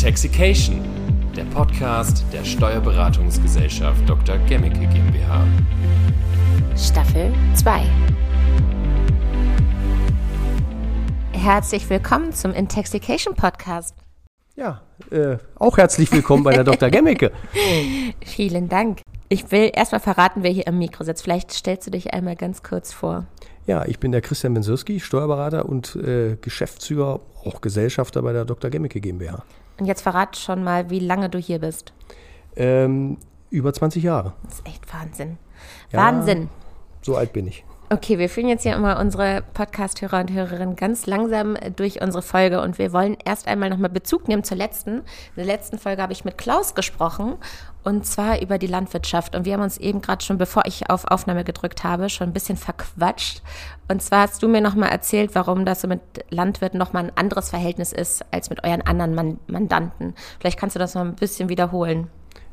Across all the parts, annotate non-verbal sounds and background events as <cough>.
Intoxication, der Podcast der Steuerberatungsgesellschaft Dr. Gemmicke GmbH. Staffel 2. Herzlich willkommen zum Intoxication Podcast. Ja, äh, auch herzlich willkommen bei der Dr. Gemmicke. <laughs> Vielen Dank. Ich will erstmal verraten, wer hier am Mikro sitzt. Vielleicht stellst du dich einmal ganz kurz vor. Ja, ich bin der Christian Bensirski, Steuerberater und äh, Geschäftsführer, auch Gesellschafter bei der Dr. Gemmicke GmbH. Und jetzt verrate schon mal, wie lange du hier bist. Ähm, über 20 Jahre. Das ist echt Wahnsinn. Ja. Wahnsinn. So alt bin ich. Okay, wir führen jetzt hier immer unsere Podcast-Hörer und Hörerinnen ganz langsam durch unsere Folge und wir wollen erst einmal nochmal Bezug nehmen zur letzten. In der letzten Folge habe ich mit Klaus gesprochen und zwar über die Landwirtschaft und wir haben uns eben gerade schon, bevor ich auf Aufnahme gedrückt habe, schon ein bisschen verquatscht. Und zwar hast du mir nochmal erzählt, warum das so mit Landwirten nochmal ein anderes Verhältnis ist als mit euren anderen Man Mandanten. Vielleicht kannst du das noch ein bisschen wiederholen.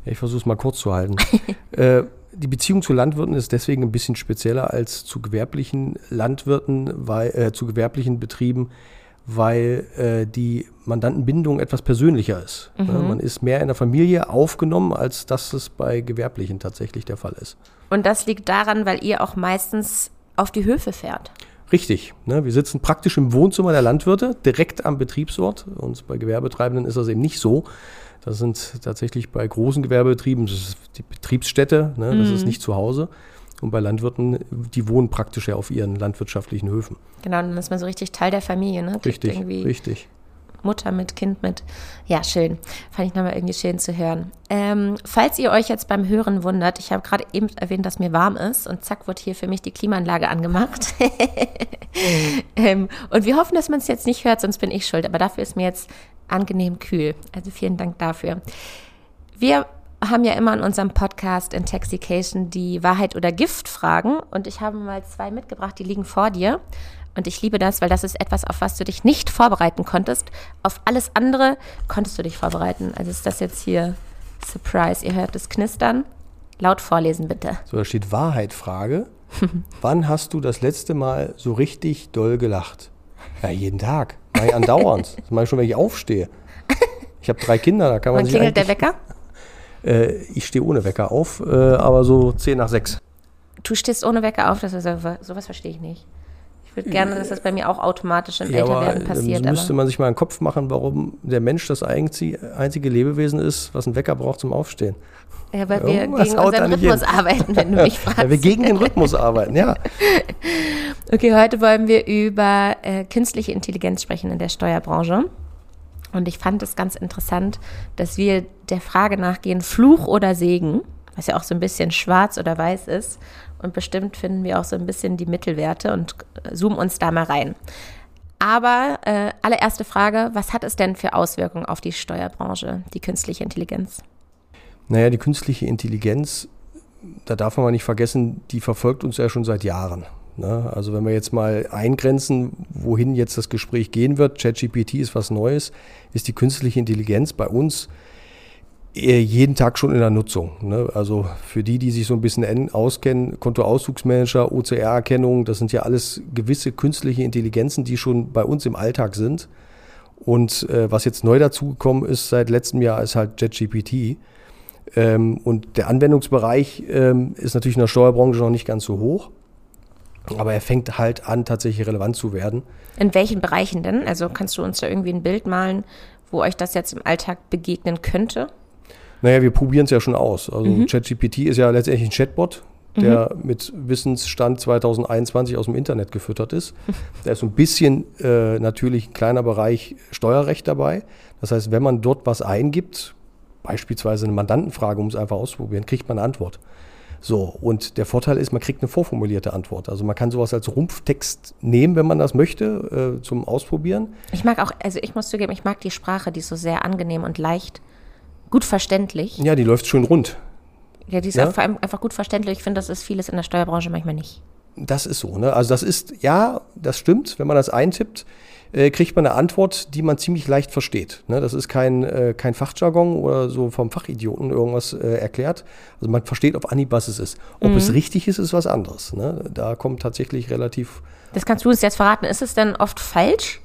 Ich versuche es mal kurz zu halten. <laughs> äh, die Beziehung zu Landwirten ist deswegen ein bisschen spezieller als zu gewerblichen Landwirten, weil, äh, zu gewerblichen Betrieben, weil äh, die Mandantenbindung etwas persönlicher ist. Mhm. Ja, man ist mehr in der Familie aufgenommen, als dass es bei Gewerblichen tatsächlich der Fall ist. Und das liegt daran, weil ihr auch meistens auf die Höfe fährt. Richtig. Ne? Wir sitzen praktisch im Wohnzimmer der Landwirte, direkt am Betriebsort. Und bei Gewerbetreibenden ist das eben nicht so. Das sind tatsächlich bei großen Gewerbebetrieben, das ist die Betriebsstätte, ne, das mhm. ist nicht zu Hause. Und bei Landwirten, die wohnen praktisch ja auf ihren landwirtschaftlichen Höfen. Genau, dann ist man so richtig Teil der Familie, ne? Richtig, richtig. Mutter mit, Kind mit. Ja, schön. Fand ich nochmal irgendwie schön zu hören. Ähm, falls ihr euch jetzt beim Hören wundert, ich habe gerade eben erwähnt, dass mir warm ist und zack wird hier für mich die Klimaanlage angemacht. <laughs> ähm, und wir hoffen, dass man es jetzt nicht hört, sonst bin ich schuld. Aber dafür ist mir jetzt angenehm kühl. Also vielen Dank dafür. Wir haben ja immer in unserem Podcast Intoxication die Wahrheit oder Gift Fragen und ich habe mal zwei mitgebracht, die liegen vor dir. Und ich liebe das, weil das ist etwas, auf was du dich nicht vorbereiten konntest. Auf alles andere konntest du dich vorbereiten. Also ist das jetzt hier Surprise. Ihr hört das Knistern. Laut vorlesen bitte. So, da steht Wahrheit Frage. <laughs> Wann hast du das letzte Mal so richtig doll gelacht? Ja, jeden Tag. Mach ich andauernd. Das mache ich schon, wenn ich aufstehe. Ich habe drei Kinder, da kann man Wann klingelt der Wecker? Äh, ich stehe ohne Wecker auf, äh, aber so zehn nach sechs. Du stehst ohne Wecker auf, das ist, sowas verstehe ich nicht. Ich würde gerne, dass das bei mir auch automatisch im ja, Älterwerden passiert. Dann müsste man sich mal einen Kopf machen, warum der Mensch das einzige Lebewesen ist, was einen Wecker braucht zum Aufstehen. Ja, weil wir Irgendwas gegen unseren Rhythmus arbeiten, wenn du mich fragst. <laughs> Ja, wir gegen den Rhythmus arbeiten, ja. <laughs> Okay, heute wollen wir über äh, künstliche Intelligenz sprechen in der Steuerbranche. Und ich fand es ganz interessant, dass wir der Frage nachgehen, Fluch oder Segen, was ja auch so ein bisschen schwarz oder weiß ist. Und bestimmt finden wir auch so ein bisschen die Mittelwerte und zoomen uns da mal rein. Aber äh, allererste Frage, was hat es denn für Auswirkungen auf die Steuerbranche, die künstliche Intelligenz? Naja, die künstliche Intelligenz, da darf man mal nicht vergessen, die verfolgt uns ja schon seit Jahren. Ne? Also wenn wir jetzt mal eingrenzen, wohin jetzt das Gespräch gehen wird, ChatGPT ist was Neues, ist die künstliche Intelligenz bei uns jeden Tag schon in der Nutzung. Ne? Also für die, die sich so ein bisschen auskennen, Kontoauszugsmanager, OCR-Erkennung, das sind ja alles gewisse künstliche Intelligenzen, die schon bei uns im Alltag sind. Und äh, was jetzt neu dazugekommen ist seit letztem Jahr, ist halt JetGPT. Ähm, und der Anwendungsbereich ähm, ist natürlich in der Steuerbranche noch nicht ganz so hoch. Aber er fängt halt an, tatsächlich relevant zu werden. In welchen Bereichen denn? Also kannst du uns da irgendwie ein Bild malen, wo euch das jetzt im Alltag begegnen könnte? Naja, wir probieren es ja schon aus. Also mhm. ChatGPT ist ja letztendlich ein Chatbot, der mhm. mit Wissensstand 2021 aus dem Internet gefüttert ist. <laughs> Da ist so ein bisschen äh, natürlich ein kleiner Bereich Steuerrecht dabei. Das heißt, wenn man dort was eingibt, beispielsweise eine Mandantenfrage, um es einfach auszuprobieren, kriegt man eine Antwort. So, und der Vorteil ist, man kriegt eine vorformulierte Antwort. Also man kann sowas als Rumpftext nehmen, wenn man das möchte, äh, zum Ausprobieren. Ich mag auch, also ich muss zugeben, ich mag die Sprache, die ist so sehr angenehm und leicht, gut verständlich. Ja, die läuft schön rund. Ja, die ist ja? einfach gut verständlich. Ich finde, das ist vieles in der Steuerbranche manchmal nicht. Das ist so, ne? Also das ist, ja, das stimmt, wenn man das eintippt äh, kriegt man eine Antwort, die man ziemlich leicht versteht. Ne? Das ist kein, äh, kein Fachjargon oder so vom Fachidioten irgendwas äh, erklärt. Also man versteht auf Anhieb, was es ist. Ob mhm. es richtig ist, ist was anderes. Ne? Da kommt tatsächlich relativ. Das kannst du uns jetzt verraten. Ist es denn oft falsch?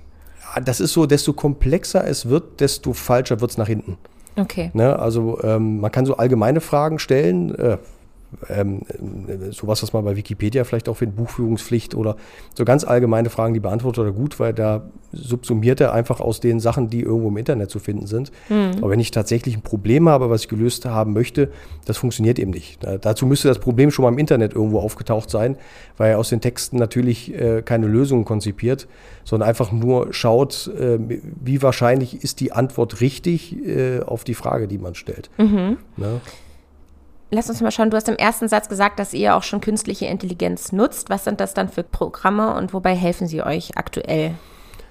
das ist so, desto komplexer es wird, desto falscher wird es nach hinten. Okay. Ne? Also ähm, man kann so allgemeine Fragen stellen. Äh, ähm, sowas, was man bei Wikipedia vielleicht auch findet, Buchführungspflicht oder so ganz allgemeine Fragen, die beantwortet er gut, weil da subsumiert er einfach aus den Sachen, die irgendwo im Internet zu finden sind. Mhm. Aber wenn ich tatsächlich ein Problem habe, was ich gelöst haben möchte, das funktioniert eben nicht. Da, dazu müsste das Problem schon mal im Internet irgendwo aufgetaucht sein, weil er aus den Texten natürlich äh, keine Lösungen konzipiert, sondern einfach nur schaut, äh, wie wahrscheinlich ist die Antwort richtig äh, auf die Frage, die man stellt. Mhm. Ne? Lass uns mal schauen, du hast im ersten Satz gesagt, dass ihr auch schon künstliche Intelligenz nutzt. Was sind das dann für Programme und wobei helfen sie euch aktuell?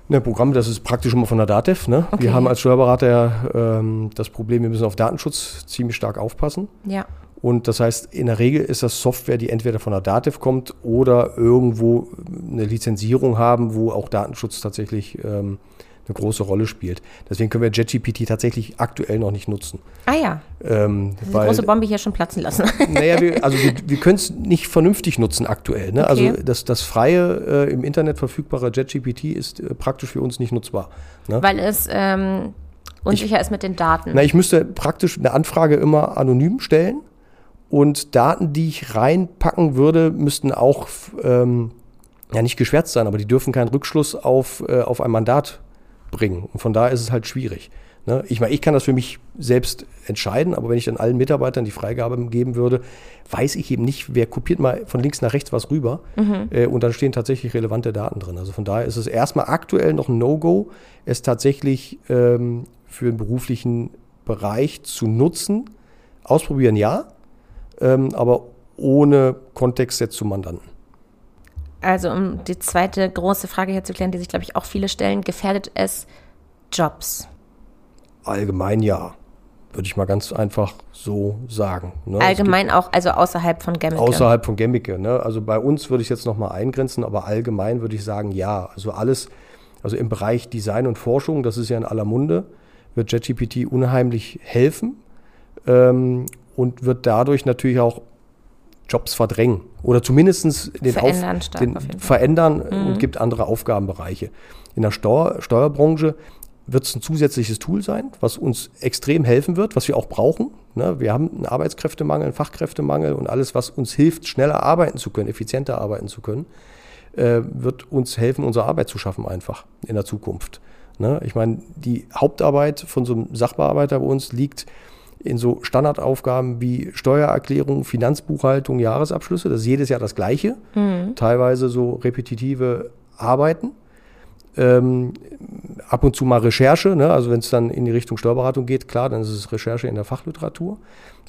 Ne, Programm, das ist praktisch immer von der DATEV. Ne? Okay. Wir haben als Steuerberater ähm, das Problem, wir müssen auf Datenschutz ziemlich stark aufpassen. Ja. Und das heißt, in der Regel ist das Software, die entweder von der DATEV kommt oder irgendwo eine Lizenzierung haben, wo auch Datenschutz tatsächlich ähm, eine große Rolle spielt. Deswegen können wir JetGPT tatsächlich aktuell noch nicht nutzen. Ah ja. Ähm, die große Bombe hier schon platzen lassen. <laughs> Naja, wir, also wir, wir können es nicht vernünftig nutzen aktuell. Ne? Also okay. Also das, das freie, äh, im Internet verfügbare JetGPT ist äh, praktisch für uns nicht nutzbar. Ne? Weil es ähm, unsicher ich, ist mit den Daten. Na, ich müsste praktisch eine Anfrage immer anonym stellen und Daten, die ich reinpacken würde, müssten auch ähm, ja nicht geschwärzt sein, aber die dürfen keinen Rückschluss auf, äh, auf ein Mandat bringen. Und von daher ist es halt schwierig. Ne? Ich meine, ich kann das für mich selbst entscheiden, aber wenn ich dann allen Mitarbeitern die Freigabe geben würde, weiß ich eben nicht, wer kopiert mal von links nach rechts was rüber mhm. äh, und dann stehen tatsächlich relevante Daten drin. Also von daher ist es erstmal aktuell noch ein No-Go, es tatsächlich ähm, für den beruflichen Bereich zu nutzen. Ausprobieren ja, ähm, aber ohne Kontext jetzt zum Mandanten. Also um die zweite große Frage hier zu klären, die sich, glaube ich, auch viele stellen, gefährdet es Jobs? Allgemein ja. Würde ich mal ganz einfach so sagen. Ne? Allgemein auch, also außerhalb von Gemmicke? Außerhalb von Gemmicke. Ne? Also bei uns würde ich jetzt nochmal eingrenzen, aber allgemein würde ich sagen, ja. Also alles, also im Bereich Design und Forschung, das ist ja in aller Munde, wird JetGPT unheimlich helfen ähm, und wird dadurch natürlich auch Jobs verdrängen oder zumindest den, verändern, auf, den verändern mhm. und gibt andere Aufgabenbereiche. In der Steuer, Steuerbranche wird es ein zusätzliches Tool sein, was uns extrem helfen wird, was wir auch brauchen. Ne? Wir haben einen Arbeitskräftemangel, einen Fachkräftemangel und alles, was uns hilft, schneller arbeiten zu können, effizienter arbeiten zu können, äh, wird uns helfen, unsere Arbeit zu schaffen einfach in der Zukunft. Ne? Ich meine, die Hauptarbeit von so einem Sachbearbeiter bei uns liegt in so Standardaufgaben wie Steuererklärung, Finanzbuchhaltung, Jahresabschlüsse. Das ist jedes Jahr das Gleiche. Mhm. Teilweise so repetitive Arbeiten. Ähm, ab und zu mal Recherche, ne? also wenn es dann in die Richtung Steuerberatung geht, klar, dann ist es Recherche in der Fachliteratur.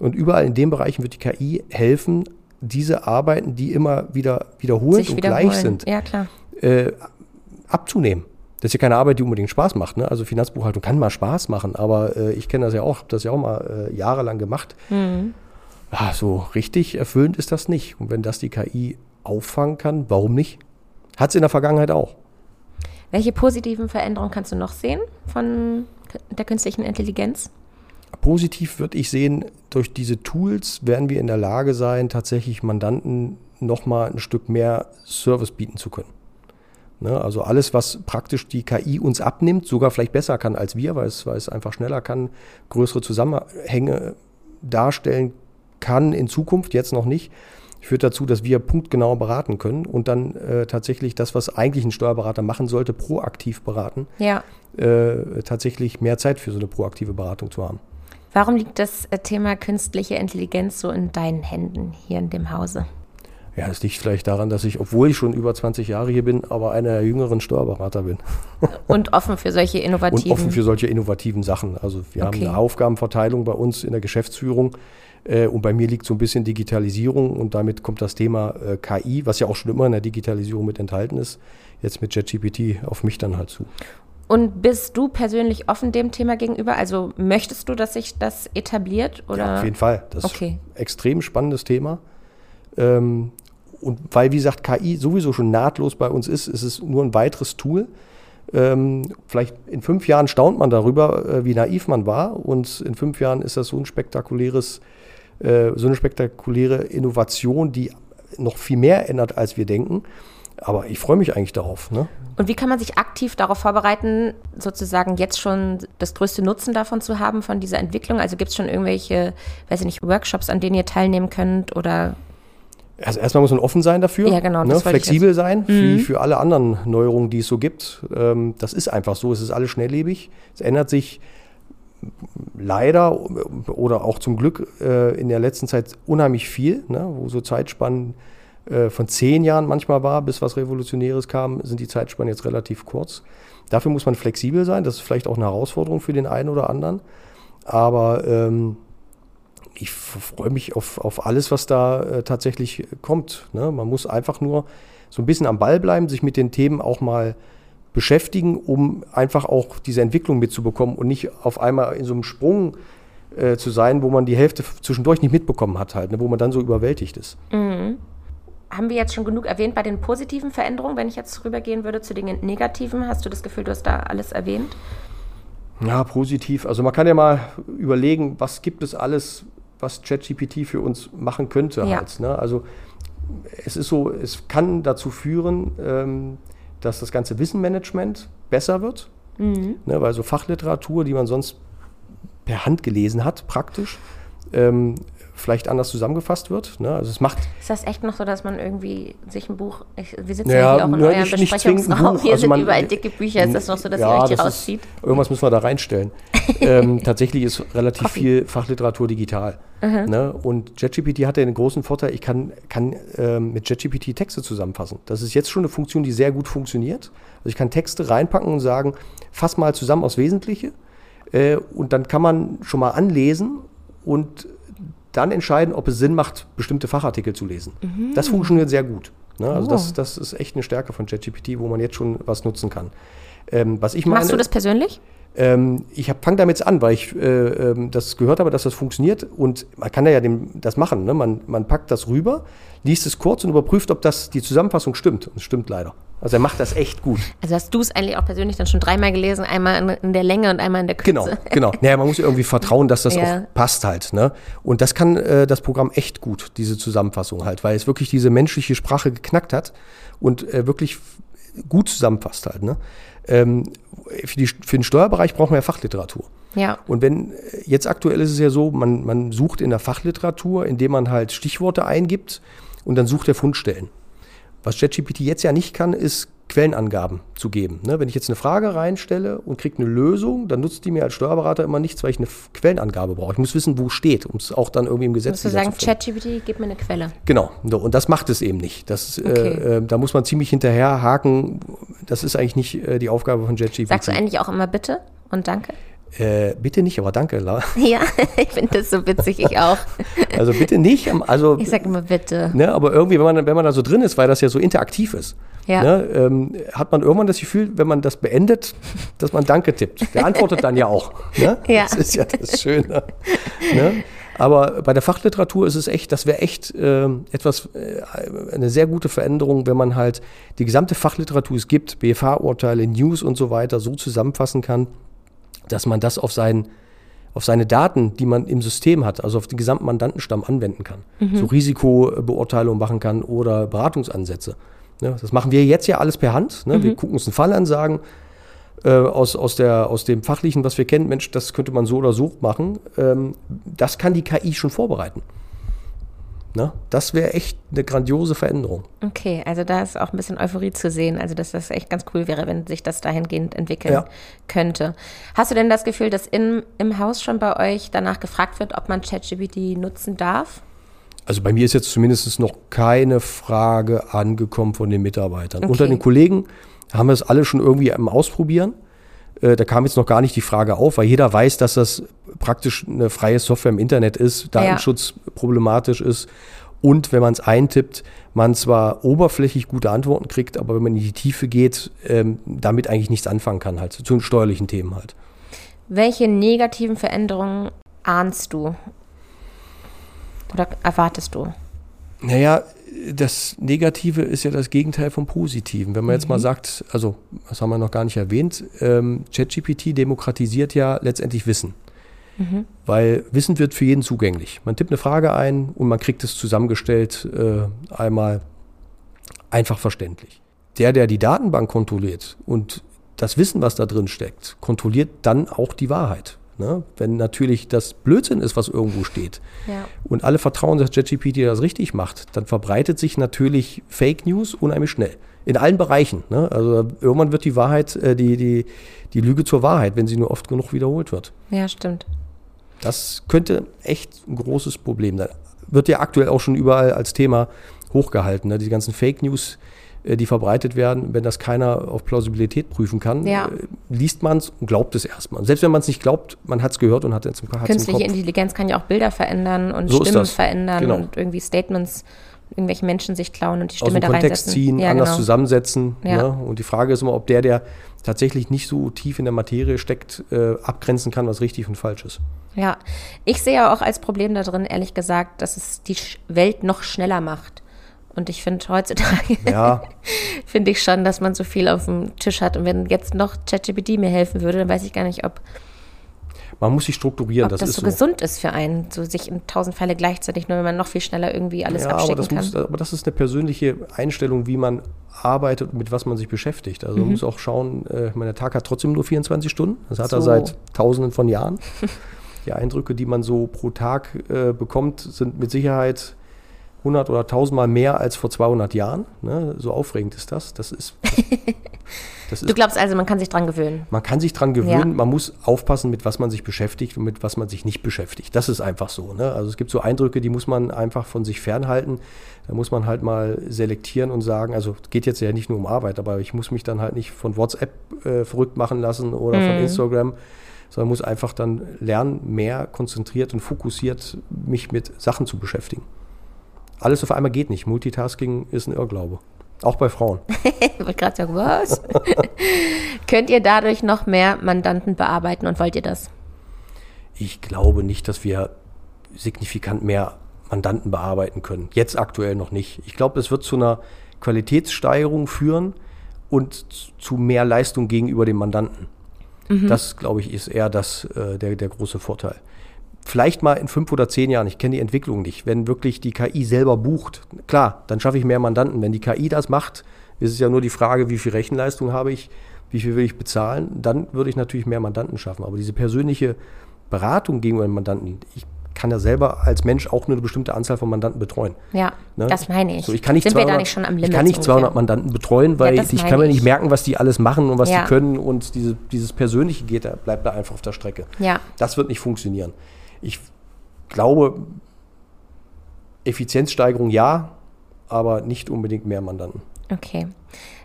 Und überall in den Bereichen wird die KI helfen, diese Arbeiten, die immer wieder wiederholend Sich und gleich sind, ja, äh, abzunehmen. Das ist ja keine Arbeit, die unbedingt Spaß macht. Ne? Also Finanzbuchhaltung kann mal Spaß machen, aber äh, ich kenne das ja auch, habe das ja auch mal äh, jahrelang gemacht. Mhm. Ja, so richtig erfüllend ist das nicht. Und wenn das die KI auffangen kann, warum nicht? Hat es in der Vergangenheit auch. Welche positiven Veränderungen kannst du noch sehen von der künstlichen Intelligenz? Positiv würde ich sehen, durch diese Tools werden wir in der Lage sein, tatsächlich Mandanten nochmal ein Stück mehr Service bieten zu können. Ne? Also alles, was praktisch die KI uns abnimmt, sogar vielleicht besser kann als wir, weil es, weil es einfach schneller kann, größere Zusammenhänge darstellen kann in Zukunft, jetzt noch nicht, führt dazu, dass wir punktgenau beraten können und dann äh, tatsächlich das, was eigentlich ein Steuerberater machen sollte, proaktiv beraten, ja. äh, tatsächlich mehr Zeit für so eine proaktive Beratung zu haben. Warum liegt das äh, Thema künstliche Intelligenz so in deinen Händen hier in dem Hause? Ja, das liegt vielleicht daran, dass ich, obwohl ich schon über 20 Jahre hier bin, aber einer der jüngeren Steuerberater bin. <laughs> Und offen für solche innovativen. Und offen für solche innovativen Sachen. Also wir okay. haben eine Aufgabenverteilung bei uns in der Geschäftsführung. Äh, und bei mir liegt so ein bisschen Digitalisierung und damit kommt das Thema äh, KI, was ja auch schon immer in der Digitalisierung mit enthalten ist, jetzt mit JetGPT auf mich dann halt zu. Und bist du persönlich offen dem Thema gegenüber? Also möchtest du, dass sich das etabliert? Oder? Ja, auf jeden Fall. Das okay. ist ein extrem spannendes Thema. Ähm, und weil, wie gesagt, KI sowieso schon nahtlos bei uns ist, ist es nur ein weiteres Tool. Ähm, vielleicht in fünf Jahren staunt man darüber, äh, wie naiv man war. Und in fünf Jahren ist das so ein spektakuläres, äh, so eine spektakuläre Innovation, die noch viel mehr ändert, als wir denken. Aber ich freue mich eigentlich darauf. Ne? Und wie kann man sich aktiv darauf vorbereiten, sozusagen jetzt schon das größte Nutzen davon zu haben, von dieser Entwicklung? Also gibt es schon irgendwelche, weiß ich nicht, Workshops, an denen ihr teilnehmen könnt oder also erstmal muss man offen sein dafür, ja, genau, ne? flexibel sein, mhm. wie für alle anderen Neuerungen, die es so gibt. Ähm, das ist einfach so, es ist alles schnelllebig. Es ändert sich leider oder auch zum Glück äh, in der letzten Zeit unheimlich viel, ne? wo so Zeitspannen äh, von zehn Jahren manchmal war, bis was Revolutionäres kam, sind die Zeitspannen jetzt relativ kurz. Dafür muss man flexibel sein. Das ist vielleicht auch eine Herausforderung für den einen oder anderen. Aber ähm, ich freue mich auf, auf alles, was da äh, tatsächlich kommt. Ne? Man muss einfach nur so ein bisschen am Ball bleiben, sich mit den Themen auch mal beschäftigen, um einfach auch diese Entwicklung mitzubekommen und nicht auf einmal in so einem Sprung äh, zu sein, wo man die Hälfte zwischendurch nicht mitbekommen hat, halt, ne? wo man dann so überwältigt ist. Mhm. Haben wir jetzt schon genug erwähnt bei den positiven Veränderungen? Wenn ich jetzt rübergehen würde zu den negativen, hast du das Gefühl, du hast da alles erwähnt? Ja, positiv. Also man kann ja mal überlegen, was gibt es alles, was ChatGPT für uns machen könnte. Ja. Halt, ne? Also es ist so, es kann dazu führen, ähm, dass das ganze Wissenmanagement besser wird, mhm. ne? weil so Fachliteratur, die man sonst per Hand gelesen hat, praktisch, ähm, vielleicht anders zusammengefasst wird. Ne? Also es macht. Ist das echt noch so, dass man irgendwie sich ein Buch, ich, wir sitzen ja, ja hier auch in eurem nicht, Besprechungsraum, nicht hier also sind man, überall dicke Bücher, ist das noch so, dass ja, ihr euch die rauszieht? Ist, irgendwas müssen wir da reinstellen. <laughs> ähm, tatsächlich ist relativ Coffee. viel Fachliteratur digital. Ne? Und JetGPT hat ja einen großen Vorteil, ich kann, kann ähm, mit JetGPT Texte zusammenfassen. Das ist jetzt schon eine Funktion, die sehr gut funktioniert. Also ich kann Texte reinpacken und sagen, fass mal zusammen aus Wesentliche. Äh, und dann kann man schon mal anlesen und dann entscheiden, ob es Sinn macht, bestimmte Fachartikel zu lesen. Mhm. Das funktioniert sehr gut. Ne? Also oh. das, das ist echt eine Stärke von ChatGPT, wo man jetzt schon was nutzen kann. Ähm, was ich Machst du das persönlich? Ähm, ich fange damit an, weil ich äh, äh, das gehört habe, dass das funktioniert. Und man kann ja dem, das machen. Ne? Man, man packt das rüber, liest es kurz und überprüft, ob das die Zusammenfassung stimmt. Und es stimmt leider. Also er macht das echt gut. Also hast du es eigentlich auch persönlich dann schon dreimal gelesen, einmal in, in der Länge und einmal in der Kürze. Genau, genau. Naja, man muss irgendwie vertrauen, dass das <laughs> ja. auch passt halt. Ne? Und das kann äh, das Programm echt gut, diese Zusammenfassung halt, weil es wirklich diese menschliche Sprache geknackt hat und äh, wirklich gut zusammenfasst halt. Ne? Ähm, für, die, für den Steuerbereich brauchen wir ja Fachliteratur. Ja. Und wenn, jetzt aktuell ist es ja so, man, man sucht in der Fachliteratur, indem man halt Stichworte eingibt und dann sucht er Fundstellen. Was ChatGPT jetzt ja nicht kann, ist Quellenangaben zu geben. Ne? Wenn ich jetzt eine Frage reinstelle und kriege eine Lösung, dann nutzt die mir als Steuerberater immer nichts, weil ich eine Quellenangabe brauche. Ich muss wissen, wo steht, um es auch dann irgendwie im Gesetz zu sagen, ChatGPT, gib mir eine Quelle. Genau, und das macht es eben nicht. Das, äh, okay. äh, da muss man ziemlich hinterher haken. Das ist eigentlich nicht äh, die Aufgabe von ChatGPT. Sagst du eigentlich auch immer bitte und danke? Äh, bitte nicht, aber danke, La. <laughs> Ja, ich finde das so witzig, ich auch. <laughs> Also bitte nicht. Also, ich sage immer bitte. Ne, aber irgendwie, wenn man, wenn man da so drin ist, weil das ja so interaktiv ist, ja. ne, ähm, hat man irgendwann das Gefühl, wenn man das beendet, dass man Danke tippt. Der antwortet dann ja auch. Ne? <laughs> Ja. Das ist ja das Schöne. ne? Aber bei der Fachliteratur ist es echt, das wäre echt äh, etwas, äh, eine sehr gute Veränderung, wenn man halt die gesamte Fachliteratur, es gibt BFH-Urteile, News und so weiter, so zusammenfassen kann, dass man das auf, sein, auf seine Daten, die man im System hat, also auf den gesamten Mandantenstamm anwenden kann. Mhm. So Risikobeurteilung machen kann oder Beratungsansätze. Ja, das machen wir jetzt ja alles per Hand. Ne? Mhm. Wir gucken uns einen Fall an, sagen, äh, aus, aus, der, aus dem Fachlichen, was wir kennen, Mensch, das könnte man so oder so machen. Ähm, das kann die KI schon vorbereiten. Ne? Das wäre echt eine grandiose Veränderung. Okay, also da ist auch ein bisschen Euphorie zu sehen. Also, dass das echt ganz cool wäre, wenn sich das dahingehend entwickeln ja. könnte. Hast du denn das Gefühl, dass in, im Haus schon bei euch danach gefragt wird, ob man ChatGPT nutzen darf? Also bei mir ist jetzt zumindest noch keine Frage angekommen von den Mitarbeitern. Okay. Unter den Kollegen haben wir es alle schon irgendwie am Ausprobieren. Äh, da kam jetzt noch gar nicht die Frage auf, weil jeder weiß, dass das praktisch eine freie Software im Internet ist, Datenschutz ja. problematisch ist und wenn man es eintippt, man zwar oberflächlich gute Antworten kriegt, aber wenn man in die Tiefe geht, ähm, damit eigentlich nichts anfangen kann, halt zu den steuerlichen Themen halt. Welche negativen Veränderungen ahnst du oder erwartest du? Naja, das Negative ist ja das Gegenteil vom Positiven. Wenn man jetzt mal mhm. sagt, also das haben wir noch gar nicht erwähnt, ähm, ChatGPT demokratisiert ja letztendlich Wissen. Mhm. Weil Wissen wird für jeden zugänglich. Man tippt eine Frage ein und man kriegt es zusammengestellt, äh, einmal einfach verständlich. der, der die Datenbank kontrolliert und das Wissen, was da drin steckt, kontrolliert dann auch die Wahrheit. Ne? Wenn natürlich das Blödsinn ist, was irgendwo steht ja. und alle vertrauen, dass JetGPT das richtig macht, dann verbreitet sich natürlich Fake News unheimlich schnell. In allen Bereichen. Ne? Also irgendwann wird die Wahrheit, äh, die, die, die Lüge zur Wahrheit, wenn sie nur oft genug wiederholt wird. Ja, stimmt. Das könnte echt ein großes Problem sein. Wird ja aktuell auch schon überall als Thema hochgehalten. Ne? Die ganzen Fake News, äh, die verbreitet werden, wenn das keiner auf Plausibilität prüfen kann, ja. Äh, liest man es und glaubt es erstmal. Selbst wenn man es nicht glaubt, man hat es gehört und hat es im Kopf. Künstliche Intelligenz kann ja auch Bilder verändern und so Stimmen verändern genau. und irgendwie Statements irgendwelche Menschen sich klauen und die Stimme Aus dem da Kontext reinsetzen. ziehen, ja, anders genau. zusammensetzen. Ja. Ne? Und die Frage ist immer, ob der, der tatsächlich nicht so tief in der Materie steckt, äh, abgrenzen kann, was richtig und falsch ist. Ja, ich sehe auch als Problem da drin, ehrlich gesagt, dass es die Welt noch schneller macht. Und ich finde heutzutage, ja. <laughs> finde ich schon, dass man so viel auf dem Tisch hat. Und wenn jetzt noch ChatGPT mir helfen würde, dann weiß ich gar nicht, ob man muss sich strukturieren. Ob das, das so, so, gesund ist für einen, so sich in tausend Fälle gleichzeitig, nur wenn man noch viel schneller irgendwie alles ja, abschicken aber das kann. Muss, aber das ist eine persönliche Einstellung, wie man arbeitet und mit was man sich beschäftigt. Also mhm. man muss auch schauen, äh, mein Tag hat trotzdem nur 24 Stunden. Das hat so. er seit tausenden von Jahren. <laughs> Die Eindrücke, die man so pro Tag äh, bekommt, sind mit Sicherheit 100 oder 1000 Mal mehr als vor 200 Jahren. Ne? So aufregend ist das. Das ist. Das, <laughs> das du glaubst also, man kann sich dran gewöhnen? Man kann sich dran gewöhnen. Ja. Man muss aufpassen, mit was man sich beschäftigt und mit was man sich nicht beschäftigt. Das ist einfach so. Ne? Also es gibt so Eindrücke, die muss man einfach von sich fernhalten. Da muss man halt mal selektieren und sagen, also es geht jetzt ja nicht nur um Arbeit, aber ich muss mich dann halt nicht von WhatsApp äh, verrückt machen lassen oder mhm. von Instagram sondern muss einfach dann lernen, mehr konzentriert und fokussiert mich mit Sachen zu beschäftigen alles auf einmal geht nicht. Multitasking ist ein Irrglaube. Auch bei Frauen. <laughs> ich wollte gerade sagen, was? <laughs> Könnt ihr dadurch noch mehr Mandanten bearbeiten und wollt ihr das? Ich glaube nicht, dass wir signifikant mehr Mandanten bearbeiten können. Jetzt aktuell noch nicht. Ich glaube, es wird zu einer Qualitätssteigerung führen und zu mehr Leistung gegenüber dem Mandanten. Mhm. Das, glaube ich, ist eher das, äh, der, der große Vorteil vielleicht mal in fünf oder zehn Jahren, ich kenne die Entwicklung nicht, wenn wirklich die KI selber bucht, klar, dann schaffe ich mehr Mandanten. Wenn die KI das macht, ist es ja nur die Frage, wie viel Rechenleistung habe ich, wie viel will ich bezahlen, dann würde ich natürlich mehr Mandanten schaffen. Aber diese persönliche Beratung gegenüber den Mandanten, ich kann ja selber als Mensch auch nur eine bestimmte Anzahl von Mandanten betreuen. Ja, ne? das meine ich. So, ich kann nicht Sind 200, wir da nicht schon am Limit? Ich kann nicht 200 ungefähr. Mandanten betreuen, weil ja, ich, ich kann mir nicht merken, was die alles machen und was ja. die können und diese, dieses Persönliche geht, bleibt da einfach auf der Strecke. Ja. Das wird nicht funktionieren. Ich glaube, Effizienzsteigerung ja, aber nicht unbedingt mehr Mandanten. Okay.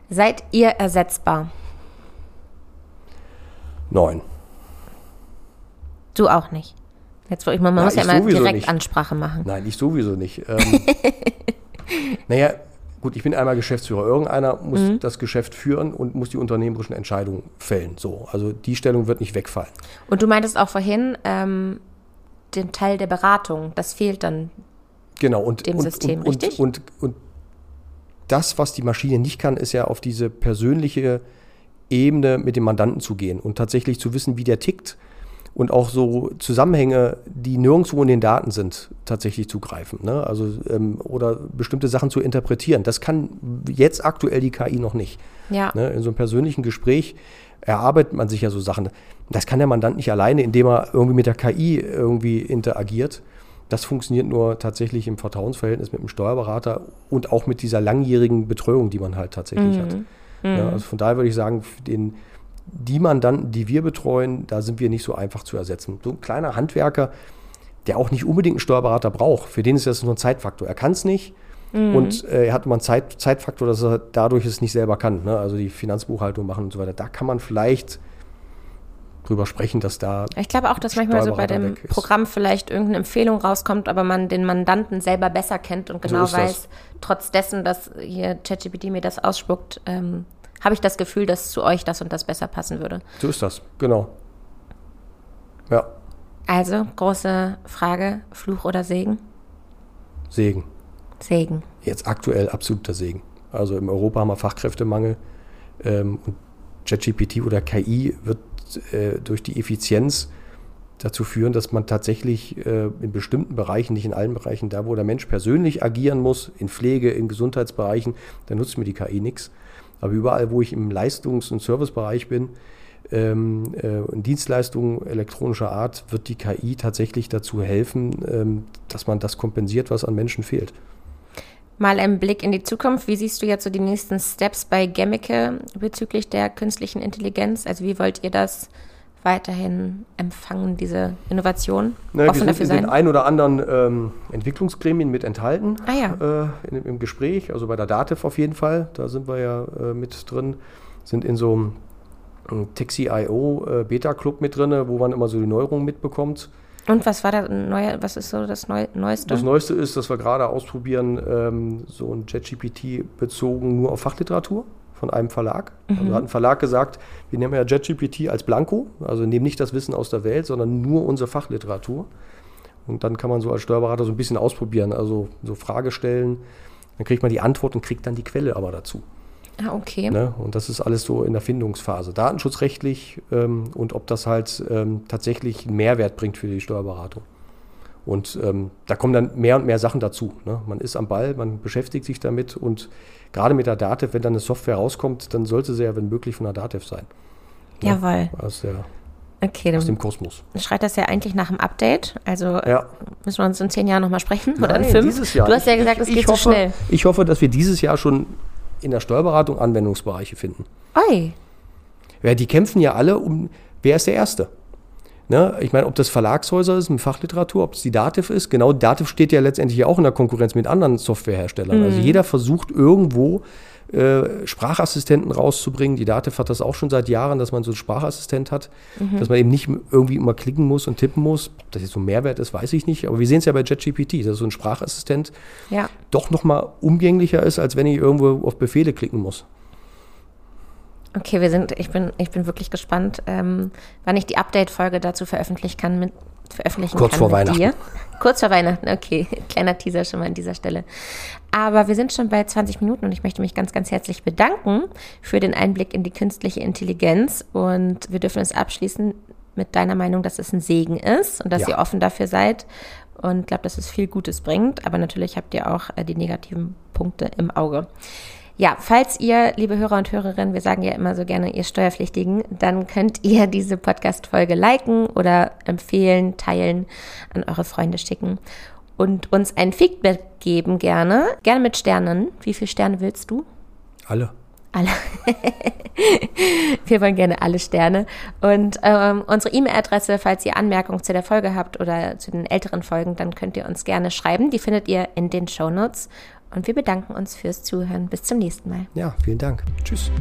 Seid ihr ersetzbar? Nein. Du auch nicht. Jetzt, ich, man ja, muss ja immer direkt nicht. Ansprache machen. Nein, ich sowieso nicht. Ähm, <laughs> naja, gut, ich bin einmal Geschäftsführer. Irgendeiner muss mhm. das Geschäft führen und muss die unternehmerischen Entscheidungen fällen. So, also die Stellung wird nicht wegfallen. Und du meintest auch vorhin, ähm, den Teil der Beratung. Das fehlt dann genau, und, dem und, System, und, richtig? Und, und, das, was die Maschine nicht kann, ist ja auf diese persönliche Ebene mit dem Mandanten zu gehen und tatsächlich zu wissen, wie der tickt und auch so Zusammenhänge, die nirgendwo in den Daten sind, tatsächlich zugreifen. Ne? Also, ähm, oder bestimmte Sachen zu interpretieren. Das kann jetzt aktuell die KI noch nicht. Ja. Ne? In so einem persönlichen Gespräch erarbeitet man sich ja so Sachen. Das kann der Mandant nicht alleine, indem er irgendwie mit der KI irgendwie interagiert. Das funktioniert nur tatsächlich im Vertrauensverhältnis mit dem Steuerberater und auch mit dieser langjährigen Betreuung, die man halt tatsächlich mhm. hat. Ja, mhm. also von daher würde ich sagen, den, die Mandanten, die wir betreuen, da sind wir nicht so einfach zu ersetzen. So ein kleiner Handwerker, der auch nicht unbedingt einen Steuerberater braucht, für den ist das nur ein Zeitfaktor. Er kann es nicht, Mhm. Und äh, er hat einen Zeit, Zeitfaktor, dass er dadurch es nicht selber kann. Ne? Also die Finanzbuchhaltung machen und so weiter. Da kann man vielleicht drüber sprechen, dass da. Ich glaube auch, dass manchmal so bei dem Programm vielleicht irgendeine Empfehlung rauskommt, aber man den Mandanten selber besser kennt und genau so weiß, trotz dessen, dass hier ChatGPT mir das ausspuckt, ähm, habe ich das Gefühl, dass zu euch das und das besser passen würde. So ist das, genau. Ja. Also, große Frage: Fluch oder Segen? Segen. Segen. Jetzt aktuell absoluter Segen. Also in Europa haben wir Fachkräftemangel ähm, und ChatGPT oder KI wird äh, durch die Effizienz dazu führen, dass man tatsächlich äh, in bestimmten Bereichen, nicht in allen Bereichen, da wo der Mensch persönlich agieren muss, in Pflege, in Gesundheitsbereichen, da nutzt mir die KI nichts. Aber überall, wo ich im Leistungs- und Servicebereich bin, ähm, äh, in Dienstleistungen elektronischer Art, wird die KI tatsächlich dazu helfen, ähm, dass man das kompensiert, was an Menschen fehlt. Mal ein Blick in die Zukunft. Wie siehst du jetzt so die nächsten Steps bei Gemmeke bezüglich der künstlichen Intelligenz? Also wie wollt ihr das weiterhin empfangen, diese Innovation? Na, offen wir sind in den ein oder anderen ähm, Entwicklungsgremien mit enthalten ah, ja. äh, in, im Gespräch, also bei der DATEV auf jeden Fall, da sind wir ja äh, mit drin, sind in so einem Taxi.io äh, Beta-Club mit drin, wo man immer so die Neuerungen mitbekommt. Und was war da neue, was ist so das Neu Neueste? Das Neueste ist, dass wir gerade ausprobieren, ähm, so ein JetGPT bezogen nur auf Fachliteratur von einem Verlag. Also mhm. Also hat ein Verlag gesagt, wir nehmen ja JetGPT als Blanko, also nehmen nicht das Wissen aus der Welt, sondern nur unsere Fachliteratur. Und dann kann man so als Steuerberater so ein bisschen ausprobieren, also so Frage stellen, dann kriegt man die Antwort und kriegt dann die Quelle aber dazu. Ah, okay. Ne? Und das ist alles so in der Findungsphase. Datenschutzrechtlich ähm, und ob das halt ähm, tatsächlich einen Mehrwert bringt für die Steuerberatung. Und ähm, da kommen dann mehr und mehr Sachen dazu. Ne? Man ist am Ball, man beschäftigt sich damit und gerade mit der Datev, wenn dann eine Software rauskommt, dann sollte sie ja, wenn möglich, von der Datev sein. Ne? Jawohl. Aus, der, okay, aus dem Kosmos. Schreit das ja eigentlich nach einem Update. Also ja. müssen wir uns in zehn Jahren nochmal sprechen Nein, oder in fünf? Dieses Jahr. Du hast ja gesagt, es geht hoffe, so schnell. Ich hoffe, dass wir dieses Jahr schon in der Steuerberatung Anwendungsbereiche finden. Oi. Ja, die kämpfen ja alle um, wer ist der Erste? Ne? Ich meine, ob das Verlagshäuser ist mit Fachliteratur, ob es die Dativ ist. Genau, Dativ steht ja letztendlich auch in der Konkurrenz mit anderen Softwareherstellern. Also mhm. Also jeder versucht irgendwo äh, Sprachassistenten rauszubringen. Die Dativ hat das auch schon seit Jahren, dass man so einen Sprachassistent hat, mhm. dass man eben nicht irgendwie immer klicken muss und tippen muss. Ob das jetzt so ein Mehrwert ist, weiß ich nicht. Aber wir sehen es ja bei JetGPT, dass so ein Sprachassistent ja. doch nochmal umgänglicher ist, als wenn ich irgendwo auf Befehle klicken muss. Okay, wir sind, ich bin, ich bin wirklich gespannt, ähm, wann ich die Update-Folge dazu veröffentlichen kann mit veröffentlichen Kurz kann vor Weihnachten. Dir. Kurz vor Weihnachten, okay. <laughs> Kleiner Teaser schon mal an dieser Stelle. Aber wir sind schon bei 20 Minuten und ich möchte mich ganz, ganz herzlich bedanken für den Einblick in die künstliche Intelligenz. Und wir dürfen es abschließen mit deiner Meinung, dass es ein Segen ist und dass ja. ihr offen dafür seid und glaube, dass es viel Gutes bringt. Aber natürlich habt ihr auch äh, die negativen Punkte im Auge. Ja, falls ihr, liebe Hörer und Hörerinnen, wir sagen ja immer so gerne, ihr Steuerpflichtigen, dann könnt ihr diese Podcast-Folge liken oder empfehlen, teilen, an eure Freunde schicken und uns ein Feedback geben gerne. Gerne mit Sternen. Wie viele Sterne willst du? Alle. Alle. <laughs> Wir wollen gerne alle Sterne. Und ähm, unsere E-Mail-Adresse, falls ihr Anmerkungen zu der Folge habt oder zu den älteren Folgen, dann könnt ihr uns gerne schreiben. Die findet ihr in den Show Notes. Und wir bedanken uns fürs Zuhören. Bis zum nächsten Mal. Ja, vielen Dank. Tschüss.